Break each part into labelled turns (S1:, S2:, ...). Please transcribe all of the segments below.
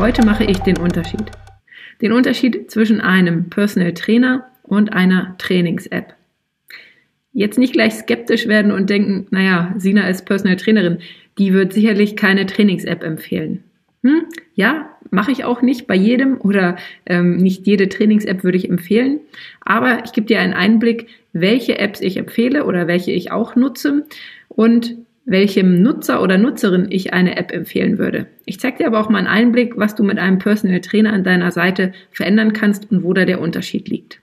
S1: Heute mache ich den Unterschied. Den Unterschied zwischen einem Personal Trainer und einer Trainings-App. Jetzt nicht gleich skeptisch werden und denken, naja, Sina ist Personal Trainerin, die wird sicherlich keine Trainings-App empfehlen. Hm, ja, mache ich auch nicht bei jedem oder ähm, nicht jede Trainings-App würde ich empfehlen. Aber ich gebe dir einen Einblick, welche Apps ich empfehle oder welche ich auch nutze und welchem Nutzer oder Nutzerin ich eine App empfehlen würde. Ich zeige dir aber auch mal einen Einblick, was du mit einem Personal Trainer an deiner Seite verändern kannst und wo da der Unterschied liegt.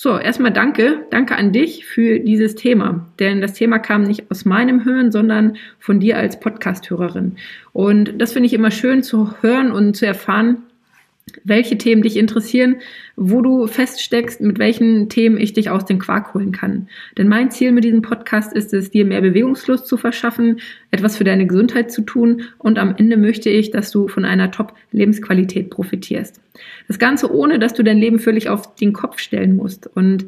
S1: So, erstmal danke, danke an dich für dieses Thema, denn das Thema kam nicht aus meinem Hören, sondern von dir als Podcast-Hörerin. Und das finde ich immer schön zu hören und zu erfahren, welche Themen dich interessieren, wo du feststeckst, mit welchen Themen ich dich aus dem Quark holen kann. Denn mein Ziel mit diesem Podcast ist es, dir mehr Bewegungslust zu verschaffen, etwas für deine Gesundheit zu tun und am Ende möchte ich, dass du von einer Top-Lebensqualität profitierst. Das Ganze ohne, dass du dein Leben völlig auf den Kopf stellen musst. Und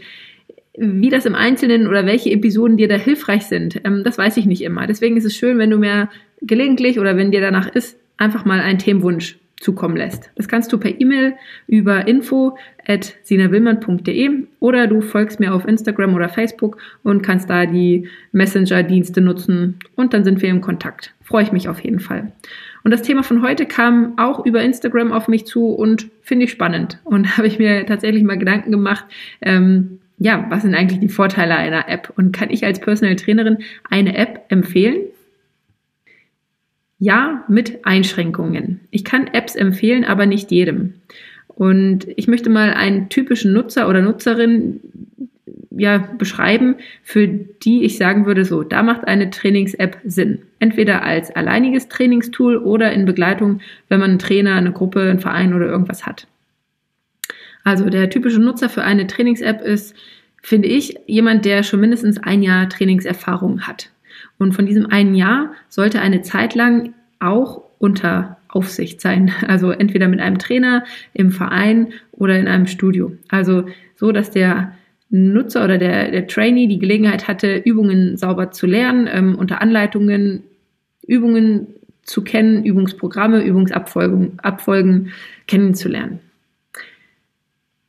S1: wie das im Einzelnen oder welche Episoden dir da hilfreich sind, ähm, das weiß ich nicht immer. Deswegen ist es schön, wenn du mir gelegentlich oder wenn dir danach ist, einfach mal einen Themenwunsch zukommen lässt. Das kannst du per E-Mail über info at sinawillmann.de oder du folgst mir auf Instagram oder Facebook und kannst da die Messenger-Dienste nutzen und dann sind wir im Kontakt. Freue ich mich auf jeden Fall. Und das Thema von heute kam auch über Instagram auf mich zu und finde ich spannend. Und habe ich mir tatsächlich mal Gedanken gemacht, ähm, ja, was sind eigentlich die Vorteile einer App? Und kann ich als Personal Trainerin eine App empfehlen? Ja, mit Einschränkungen. Ich kann Apps empfehlen, aber nicht jedem. Und ich möchte mal einen typischen Nutzer oder Nutzerin ja, beschreiben, für die ich sagen würde, so, da macht eine Trainings-App Sinn. Entweder als alleiniges Trainingstool oder in Begleitung, wenn man einen Trainer, eine Gruppe, einen Verein oder irgendwas hat. Also der typische Nutzer für eine Trainings-App ist, finde ich, jemand, der schon mindestens ein Jahr Trainingserfahrung hat. Und von diesem einen Jahr sollte eine Zeit lang auch unter Aufsicht sein. Also entweder mit einem Trainer im Verein oder in einem Studio. Also so, dass der Nutzer oder der, der Trainee die Gelegenheit hatte, Übungen sauber zu lernen, ähm, unter Anleitungen Übungen zu kennen, Übungsprogramme, Übungsabfolgen Abfolgen kennenzulernen.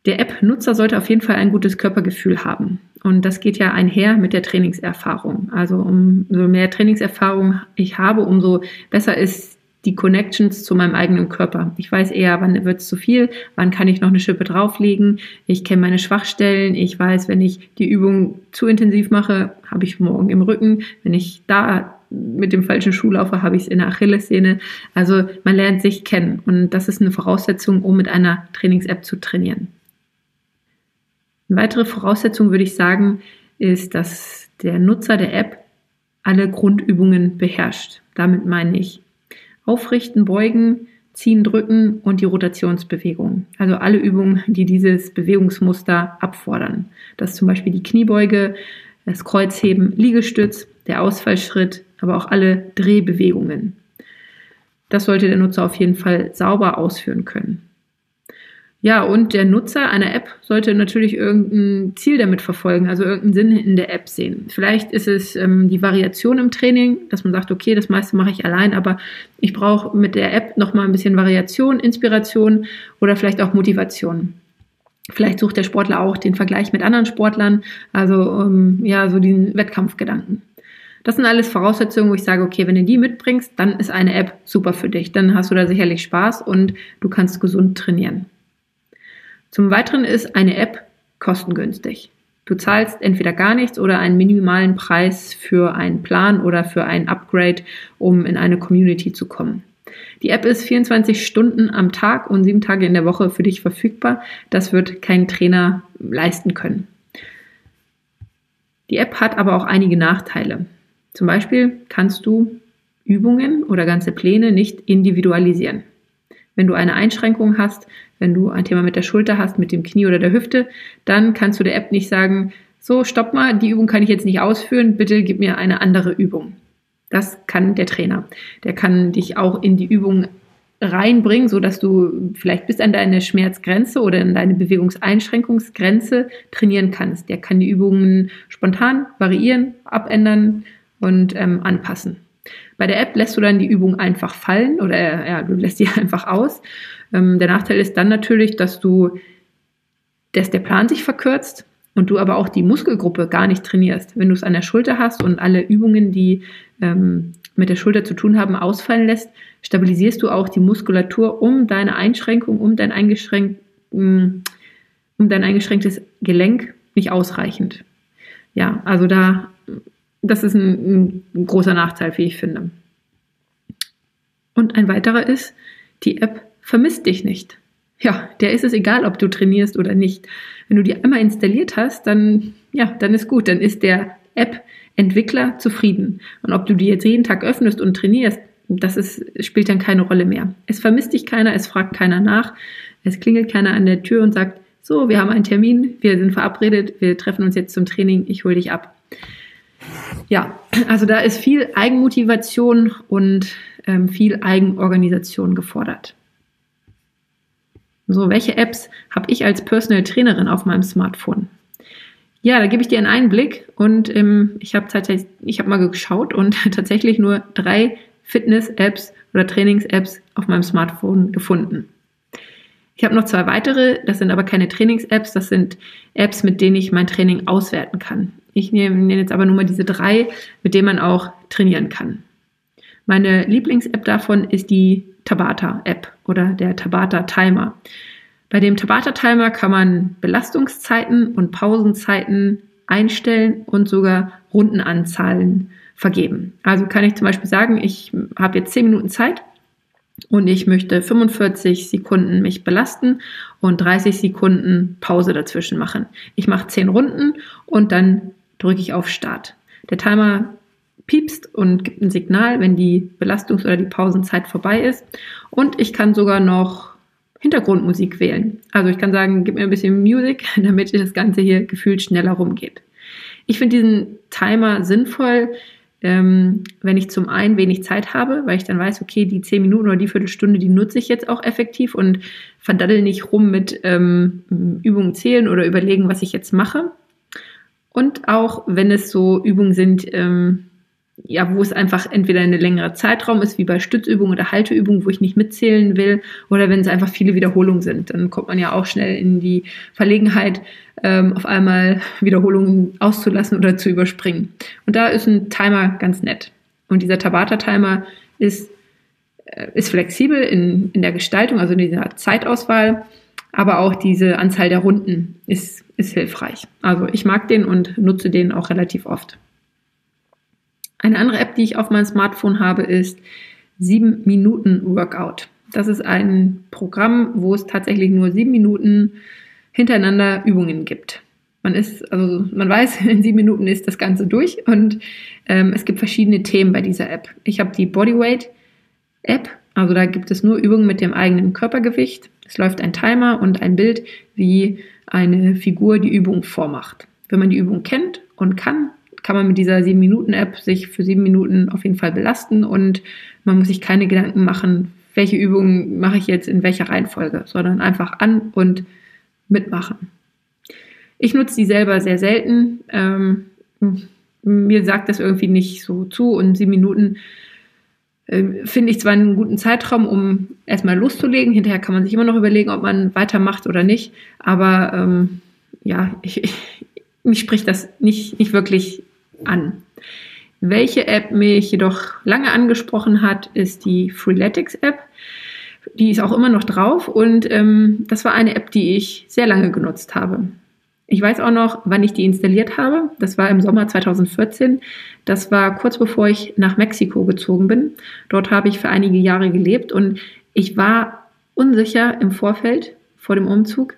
S1: Der App-Nutzer sollte auf jeden Fall ein gutes Körpergefühl haben. Und das geht ja einher mit der Trainingserfahrung. Also umso mehr Trainingserfahrung ich habe, umso besser ist die Connections zu meinem eigenen Körper. Ich weiß eher, wann wird es zu viel, wann kann ich noch eine Schippe drauflegen. Ich kenne meine Schwachstellen. Ich weiß, wenn ich die Übung zu intensiv mache, habe ich morgen im Rücken. Wenn ich da mit dem falschen Schuh laufe, habe ich es in der Achillessehne. Also man lernt sich kennen. Und das ist eine Voraussetzung, um mit einer Trainings-App zu trainieren. Eine weitere Voraussetzung würde ich sagen, ist, dass der Nutzer der App alle Grundübungen beherrscht. Damit meine ich Aufrichten, Beugen, Ziehen, Drücken und die Rotationsbewegung. Also alle Übungen, die dieses Bewegungsmuster abfordern. Das ist zum Beispiel die Kniebeuge, das Kreuzheben, Liegestütz, der Ausfallschritt, aber auch alle Drehbewegungen. Das sollte der Nutzer auf jeden Fall sauber ausführen können. Ja, und der Nutzer einer App sollte natürlich irgendein Ziel damit verfolgen, also irgendeinen Sinn in der App sehen. Vielleicht ist es ähm, die Variation im Training, dass man sagt, okay, das meiste mache ich allein, aber ich brauche mit der App nochmal ein bisschen Variation, Inspiration oder vielleicht auch Motivation. Vielleicht sucht der Sportler auch den Vergleich mit anderen Sportlern, also ähm, ja, so diesen Wettkampfgedanken. Das sind alles Voraussetzungen, wo ich sage, okay, wenn du die mitbringst, dann ist eine App super für dich. Dann hast du da sicherlich Spaß und du kannst gesund trainieren. Zum Weiteren ist eine App kostengünstig. Du zahlst entweder gar nichts oder einen minimalen Preis für einen Plan oder für ein Upgrade, um in eine Community zu kommen. Die App ist 24 Stunden am Tag und sieben Tage in der Woche für dich verfügbar. Das wird kein Trainer leisten können. Die App hat aber auch einige Nachteile. Zum Beispiel kannst du Übungen oder ganze Pläne nicht individualisieren. Wenn du eine Einschränkung hast, wenn du ein Thema mit der Schulter hast, mit dem Knie oder der Hüfte, dann kannst du der App nicht sagen, so, stopp mal, die Übung kann ich jetzt nicht ausführen, bitte gib mir eine andere Übung. Das kann der Trainer. Der kann dich auch in die Übung reinbringen, so dass du vielleicht bis an deine Schmerzgrenze oder an deine Bewegungseinschränkungsgrenze trainieren kannst. Der kann die Übungen spontan variieren, abändern und ähm, anpassen. Bei der App lässt du dann die Übung einfach fallen oder ja, du lässt sie einfach aus. Ähm, der Nachteil ist dann natürlich, dass du, dass der Plan sich verkürzt und du aber auch die Muskelgruppe gar nicht trainierst. Wenn du es an der Schulter hast und alle Übungen, die ähm, mit der Schulter zu tun haben, ausfallen lässt, stabilisierst du auch die Muskulatur um deine Einschränkung, um dein, eingeschränkt, um dein eingeschränktes Gelenk nicht ausreichend. Ja, also da, das ist ein, ein großer Nachteil, wie ich finde. Und ein weiterer ist, die App vermisst dich nicht. Ja, der ist es egal, ob du trainierst oder nicht. Wenn du die einmal installiert hast, dann, ja, dann ist gut. Dann ist der App-Entwickler zufrieden. Und ob du die jetzt jeden Tag öffnest und trainierst, das ist, spielt dann keine Rolle mehr. Es vermisst dich keiner, es fragt keiner nach, es klingelt keiner an der Tür und sagt, so, wir haben einen Termin, wir sind verabredet, wir treffen uns jetzt zum Training, ich hole dich ab. Ja, also da ist viel Eigenmotivation und ähm, viel Eigenorganisation gefordert. So, welche Apps habe ich als Personal Trainerin auf meinem Smartphone? Ja, da gebe ich dir einen Einblick und ähm, ich habe tatsächlich, ich habe mal geschaut und tatsächlich nur drei Fitness-Apps oder Trainings-Apps auf meinem Smartphone gefunden. Ich habe noch zwei weitere, das sind aber keine Trainings-Apps, das sind Apps, mit denen ich mein Training auswerten kann. Ich nehme jetzt aber nur mal diese drei, mit denen man auch trainieren kann. Meine Lieblings-App davon ist die Tabata-App oder der Tabata-Timer. Bei dem Tabata-Timer kann man Belastungszeiten und Pausenzeiten einstellen und sogar Rundenanzahlen vergeben. Also kann ich zum Beispiel sagen, ich habe jetzt 10 Minuten Zeit und ich möchte 45 Sekunden mich belasten und 30 Sekunden Pause dazwischen machen. Ich mache 10 Runden und dann drücke ich auf Start. Der Timer piepst und gibt ein Signal, wenn die Belastungs- oder die Pausenzeit vorbei ist. Und ich kann sogar noch Hintergrundmusik wählen. Also ich kann sagen, gib mir ein bisschen Musik, damit das Ganze hier gefühlt schneller rumgeht. Ich finde diesen Timer sinnvoll, ähm, wenn ich zum einen wenig Zeit habe, weil ich dann weiß, okay, die zehn Minuten oder die Viertelstunde, die nutze ich jetzt auch effektiv und verdaddel nicht rum mit ähm, Übungen zählen oder überlegen, was ich jetzt mache. Und auch wenn es so Übungen sind, ähm, ja, wo es einfach entweder eine längere Zeitraum ist, wie bei Stützübungen oder Halteübungen, wo ich nicht mitzählen will, oder wenn es einfach viele Wiederholungen sind. Dann kommt man ja auch schnell in die Verlegenheit, ähm, auf einmal Wiederholungen auszulassen oder zu überspringen. Und da ist ein Timer ganz nett. Und dieser Tabata-Timer ist, äh, ist flexibel in, in der Gestaltung, also in dieser Zeitauswahl, aber auch diese Anzahl der Runden ist, ist hilfreich. Also ich mag den und nutze den auch relativ oft. Eine andere App, die ich auf meinem Smartphone habe, ist 7 Minuten Workout. Das ist ein Programm, wo es tatsächlich nur sieben Minuten hintereinander Übungen gibt. Man ist, also man weiß, in sieben Minuten ist das Ganze durch und ähm, es gibt verschiedene Themen bei dieser App. Ich habe die Bodyweight App, also da gibt es nur Übungen mit dem eigenen Körpergewicht. Es läuft ein Timer und ein Bild, wie eine Figur die Übung vormacht. Wenn man die Übung kennt und kann, kann man mit dieser 7-Minuten-App sich für sieben Minuten auf jeden Fall belasten und man muss sich keine Gedanken machen, welche Übungen mache ich jetzt in welcher Reihenfolge, sondern einfach an und mitmachen. Ich nutze die selber sehr selten. Ähm, mir sagt das irgendwie nicht so zu und sieben Minuten äh, finde ich zwar einen guten Zeitraum, um erstmal loszulegen. Hinterher kann man sich immer noch überlegen, ob man weitermacht oder nicht. Aber ähm, ja, ich, ich, mich spricht das nicht, nicht wirklich an. Welche App mich jedoch lange angesprochen hat, ist die Freeletics App. Die ist auch immer noch drauf und ähm, das war eine App, die ich sehr lange genutzt habe. Ich weiß auch noch, wann ich die installiert habe. Das war im Sommer 2014. Das war kurz bevor ich nach Mexiko gezogen bin. Dort habe ich für einige Jahre gelebt und ich war unsicher im Vorfeld vor dem Umzug,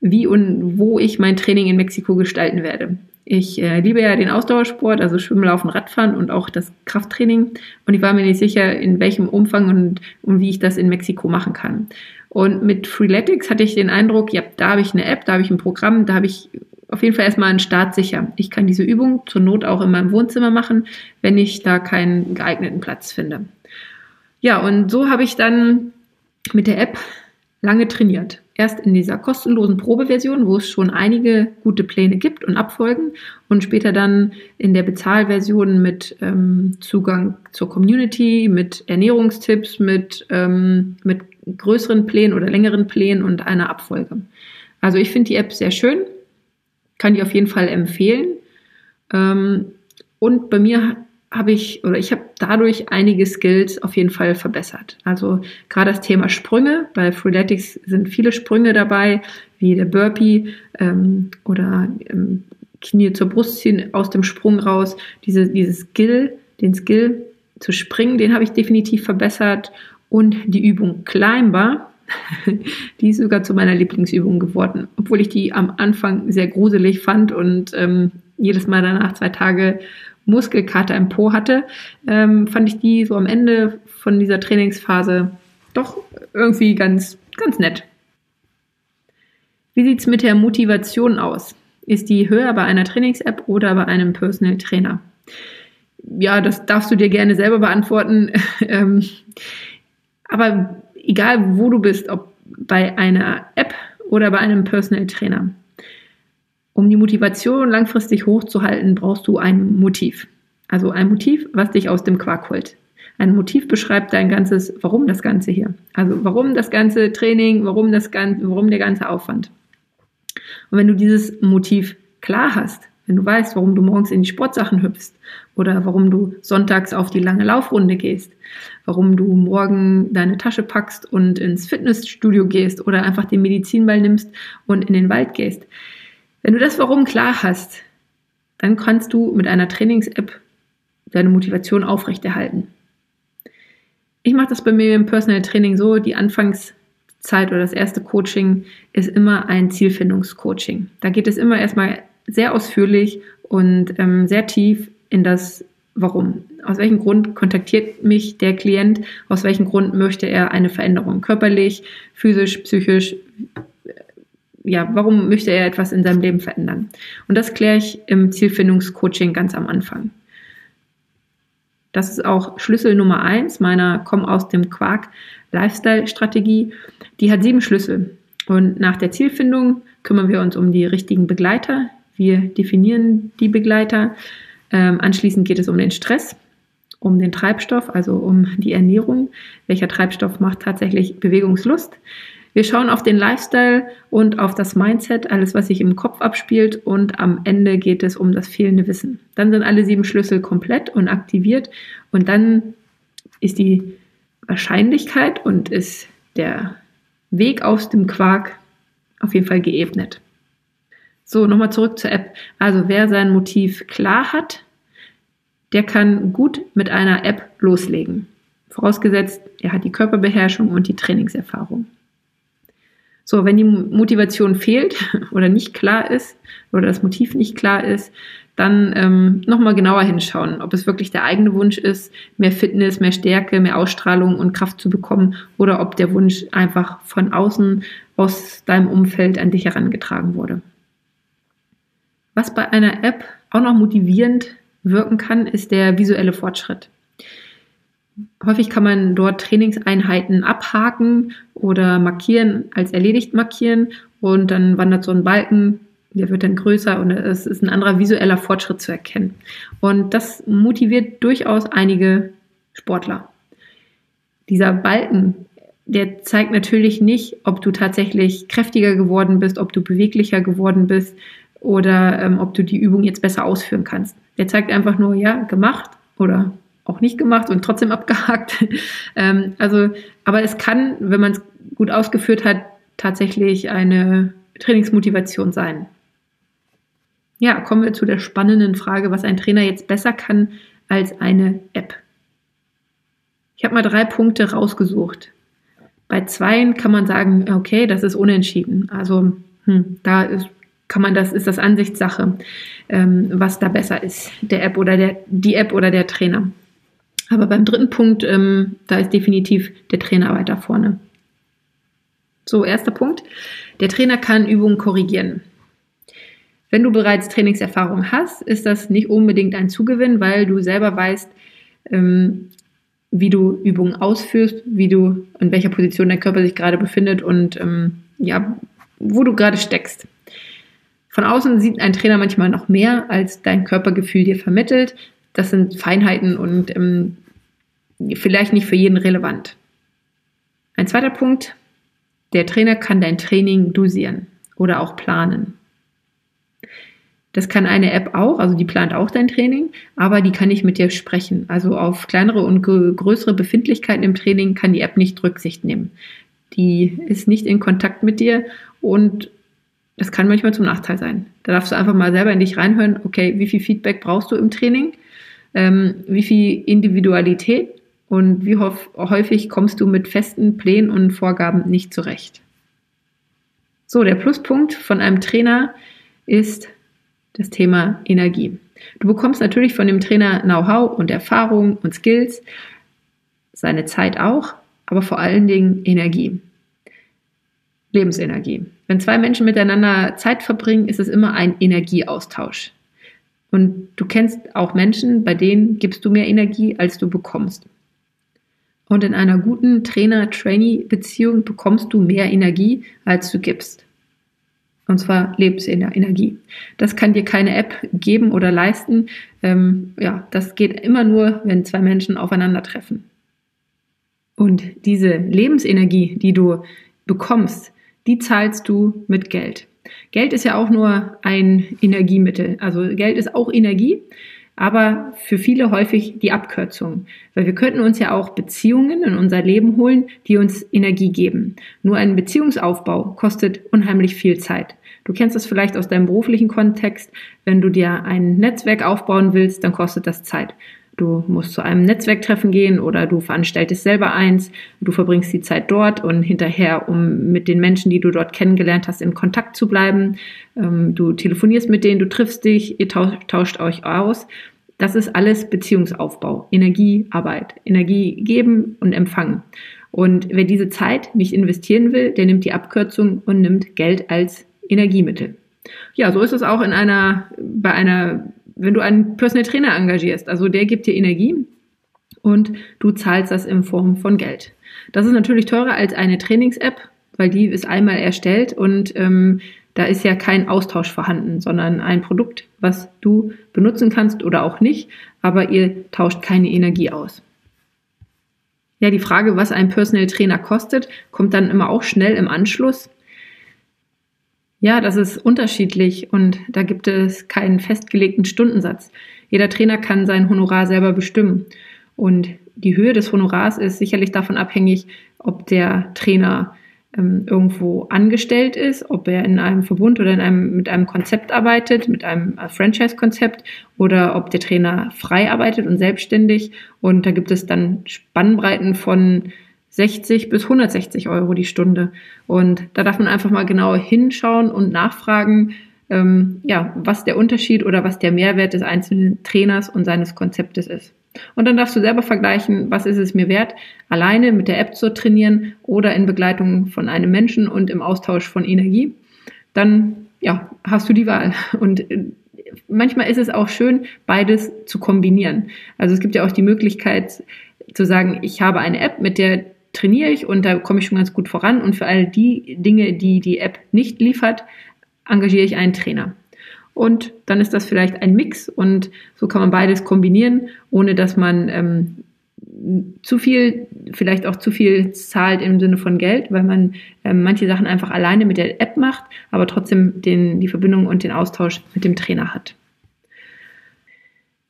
S1: wie und wo ich mein Training in Mexiko gestalten werde. Ich äh, liebe ja den Ausdauersport, also Schwimmen, Laufen, Radfahren und auch das Krafttraining. Und ich war mir nicht sicher, in welchem Umfang und, und wie ich das in Mexiko machen kann. Und mit Freeletics hatte ich den Eindruck, ja, da habe ich eine App, da habe ich ein Programm, da habe ich auf jeden Fall erstmal einen Start sicher. Ich kann diese Übung zur Not auch in meinem Wohnzimmer machen, wenn ich da keinen geeigneten Platz finde. Ja, und so habe ich dann mit der App lange trainiert. erst in dieser kostenlosen Probeversion, wo es schon einige gute Pläne gibt und Abfolgen und später dann in der Bezahlversion mit ähm, Zugang zur Community, mit Ernährungstipps, mit, ähm, mit größeren Plänen oder längeren Plänen und einer Abfolge. Also ich finde die App sehr schön, kann die auf jeden Fall empfehlen. Ähm, und bei mir habe ich oder ich habe dadurch einige Skills auf jeden Fall verbessert. Also gerade das Thema Sprünge, bei Freeletics sind viele Sprünge dabei, wie der Burpee ähm, oder ähm, Knie zur Brust ziehen aus dem Sprung raus. Diese, dieses Skill, den Skill zu springen, den habe ich definitiv verbessert. Und die Übung Climber, die ist sogar zu meiner Lieblingsübung geworden, obwohl ich die am Anfang sehr gruselig fand und ähm, jedes Mal danach zwei Tage Muskelkater im Po hatte, ähm, fand ich die so am Ende von dieser Trainingsphase doch irgendwie ganz, ganz nett. Wie sieht es mit der Motivation aus? Ist die höher bei einer Trainings-App oder bei einem Personal Trainer? Ja, das darfst du dir gerne selber beantworten. Aber egal, wo du bist, ob bei einer App oder bei einem Personal Trainer. Um die Motivation langfristig hochzuhalten, brauchst du ein Motiv. Also ein Motiv, was dich aus dem Quark holt. Ein Motiv beschreibt dein ganzes, warum das Ganze hier. Also warum das ganze Training, warum das ganze, warum der ganze Aufwand. Und wenn du dieses Motiv klar hast, wenn du weißt, warum du morgens in die Sportsachen hüpfst oder warum du sonntags auf die lange Laufrunde gehst, warum du morgen deine Tasche packst und ins Fitnessstudio gehst oder einfach den Medizinball nimmst und in den Wald gehst, wenn du das Warum klar hast, dann kannst du mit einer Trainings-App deine Motivation aufrechterhalten. Ich mache das bei mir im Personal Training so, die Anfangszeit oder das erste Coaching ist immer ein Zielfindungscoaching. Da geht es immer erstmal sehr ausführlich und ähm, sehr tief in das Warum. Aus welchem Grund kontaktiert mich der Klient? Aus welchem Grund möchte er eine Veränderung? Körperlich, physisch, psychisch? ja, warum möchte er etwas in seinem Leben verändern? Und das kläre ich im Zielfindungscoaching ganz am Anfang. Das ist auch Schlüssel Nummer eins meiner Komm aus dem Quark Lifestyle-Strategie. Die hat sieben Schlüssel. Und nach der Zielfindung kümmern wir uns um die richtigen Begleiter. Wir definieren die Begleiter. Ähm, anschließend geht es um den Stress, um den Treibstoff, also um die Ernährung. Welcher Treibstoff macht tatsächlich Bewegungslust? Wir schauen auf den Lifestyle und auf das Mindset, alles, was sich im Kopf abspielt und am Ende geht es um das fehlende Wissen. Dann sind alle sieben Schlüssel komplett und aktiviert und dann ist die Wahrscheinlichkeit und ist der Weg aus dem Quark auf jeden Fall geebnet. So, nochmal zurück zur App. Also wer sein Motiv klar hat, der kann gut mit einer App loslegen. Vorausgesetzt, er hat die Körperbeherrschung und die Trainingserfahrung. So, wenn die Motivation fehlt oder nicht klar ist oder das Motiv nicht klar ist, dann ähm, nochmal genauer hinschauen, ob es wirklich der eigene Wunsch ist, mehr Fitness, mehr Stärke, mehr Ausstrahlung und Kraft zu bekommen oder ob der Wunsch einfach von außen aus deinem Umfeld an dich herangetragen wurde. Was bei einer App auch noch motivierend wirken kann, ist der visuelle Fortschritt. Häufig kann man dort Trainingseinheiten abhaken oder markieren, als erledigt markieren und dann wandert so ein Balken, der wird dann größer und es ist ein anderer visueller Fortschritt zu erkennen. Und das motiviert durchaus einige Sportler. Dieser Balken, der zeigt natürlich nicht, ob du tatsächlich kräftiger geworden bist, ob du beweglicher geworden bist oder ähm, ob du die Übung jetzt besser ausführen kannst. Der zeigt einfach nur, ja, gemacht oder auch nicht gemacht und trotzdem abgehakt. ähm, also, aber es kann, wenn man es gut ausgeführt hat, tatsächlich eine Trainingsmotivation sein. Ja, kommen wir zu der spannenden Frage, was ein Trainer jetzt besser kann als eine App. Ich habe mal drei Punkte rausgesucht. Bei zweien kann man sagen, okay, das ist unentschieden. Also hm, da ist, kann man das ist das Ansichtssache, ähm, was da besser ist, der App oder der die App oder der Trainer. Aber beim dritten Punkt, ähm, da ist definitiv der Trainer weiter vorne. So, erster Punkt. Der Trainer kann Übungen korrigieren. Wenn du bereits Trainingserfahrung hast, ist das nicht unbedingt ein Zugewinn, weil du selber weißt, ähm, wie du Übungen ausführst, wie du, in welcher Position dein Körper sich gerade befindet und ähm, ja, wo du gerade steckst. Von außen sieht ein Trainer manchmal noch mehr, als dein Körpergefühl dir vermittelt. Das sind Feinheiten und ähm, vielleicht nicht für jeden relevant. Ein zweiter Punkt, der Trainer kann dein Training dosieren oder auch planen. Das kann eine App auch, also die plant auch dein Training, aber die kann nicht mit dir sprechen. Also auf kleinere und größere Befindlichkeiten im Training kann die App nicht Rücksicht nehmen. Die ist nicht in Kontakt mit dir und das kann manchmal zum Nachteil sein. Da darfst du einfach mal selber in dich reinhören, okay, wie viel Feedback brauchst du im Training? Ähm, wie viel Individualität und wie häufig kommst du mit festen Plänen und Vorgaben nicht zurecht? So, der Pluspunkt von einem Trainer ist das Thema Energie. Du bekommst natürlich von dem Trainer Know-how und Erfahrung und Skills, seine Zeit auch, aber vor allen Dingen Energie. Lebensenergie. Wenn zwei Menschen miteinander Zeit verbringen, ist es immer ein Energieaustausch. Und du kennst auch Menschen, bei denen gibst du mehr Energie, als du bekommst. Und in einer guten Trainer-Trainee-Beziehung bekommst du mehr Energie, als du gibst. Und zwar Lebensenergie. Das kann dir keine App geben oder leisten. Ähm, ja, das geht immer nur, wenn zwei Menschen aufeinandertreffen. Und diese Lebensenergie, die du bekommst, die zahlst du mit Geld. Geld ist ja auch nur ein Energiemittel. Also Geld ist auch Energie aber für viele häufig die Abkürzung. Weil wir könnten uns ja auch Beziehungen in unser Leben holen, die uns Energie geben. Nur ein Beziehungsaufbau kostet unheimlich viel Zeit. Du kennst das vielleicht aus deinem beruflichen Kontext. Wenn du dir ein Netzwerk aufbauen willst, dann kostet das Zeit. Du musst zu einem Netzwerktreffen gehen oder du veranstaltest selber eins, du verbringst die Zeit dort und hinterher, um mit den Menschen, die du dort kennengelernt hast, in Kontakt zu bleiben. Ähm, du telefonierst mit denen, du triffst dich, ihr tauscht euch aus. Das ist alles Beziehungsaufbau, Energiearbeit, Energie geben und empfangen. Und wer diese Zeit nicht investieren will, der nimmt die Abkürzung und nimmt Geld als Energiemittel. Ja, so ist es auch in einer, bei einer wenn du einen Personal Trainer engagierst, also der gibt dir Energie und du zahlst das in Form von Geld. Das ist natürlich teurer als eine Trainings-App, weil die ist einmal erstellt und ähm, da ist ja kein Austausch vorhanden, sondern ein Produkt, was du benutzen kannst oder auch nicht, aber ihr tauscht keine Energie aus. Ja, die Frage, was ein Personal Trainer kostet, kommt dann immer auch schnell im Anschluss. Ja, das ist unterschiedlich und da gibt es keinen festgelegten Stundensatz. Jeder Trainer kann sein Honorar selber bestimmen. Und die Höhe des Honorars ist sicherlich davon abhängig, ob der Trainer ähm, irgendwo angestellt ist, ob er in einem Verbund oder in einem, mit einem Konzept arbeitet, mit einem äh, Franchise-Konzept oder ob der Trainer frei arbeitet und selbstständig. Und da gibt es dann Spannbreiten von 60 bis 160 Euro die Stunde. Und da darf man einfach mal genau hinschauen und nachfragen, ähm, ja, was der Unterschied oder was der Mehrwert des einzelnen Trainers und seines Konzeptes ist. Und dann darfst du selber vergleichen, was ist es mir wert, alleine mit der App zu trainieren oder in Begleitung von einem Menschen und im Austausch von Energie. Dann, ja, hast du die Wahl. Und äh, manchmal ist es auch schön, beides zu kombinieren. Also es gibt ja auch die Möglichkeit zu sagen, ich habe eine App, mit der trainiere ich und da komme ich schon ganz gut voran. Und für all die Dinge, die die App nicht liefert, engagiere ich einen Trainer. Und dann ist das vielleicht ein Mix und so kann man beides kombinieren, ohne dass man ähm, zu viel, vielleicht auch zu viel zahlt im Sinne von Geld, weil man ähm, manche Sachen einfach alleine mit der App macht, aber trotzdem den, die Verbindung und den Austausch mit dem Trainer hat.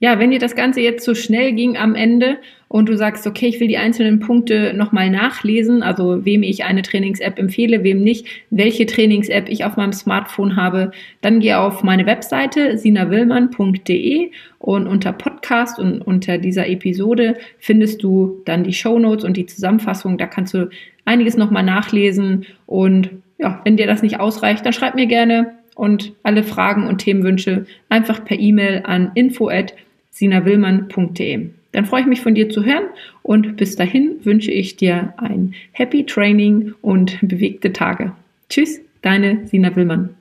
S1: Ja, wenn dir das Ganze jetzt so schnell ging am Ende und du sagst, okay, ich will die einzelnen Punkte nochmal nachlesen, also wem ich eine Trainings-App empfehle, wem nicht, welche Trainings-App ich auf meinem Smartphone habe, dann geh auf meine Webseite sinawillmann.de und unter Podcast und unter dieser Episode findest du dann die Show Notes und die Zusammenfassung. Da kannst du einiges nochmal nachlesen und ja, wenn dir das nicht ausreicht, dann schreib mir gerne und alle Fragen und Themenwünsche einfach per E-Mail an info@ sinawillmann.de. Dann freue ich mich von dir zu hören und bis dahin wünsche ich dir ein Happy Training und bewegte Tage. Tschüss, deine Sina Willmann.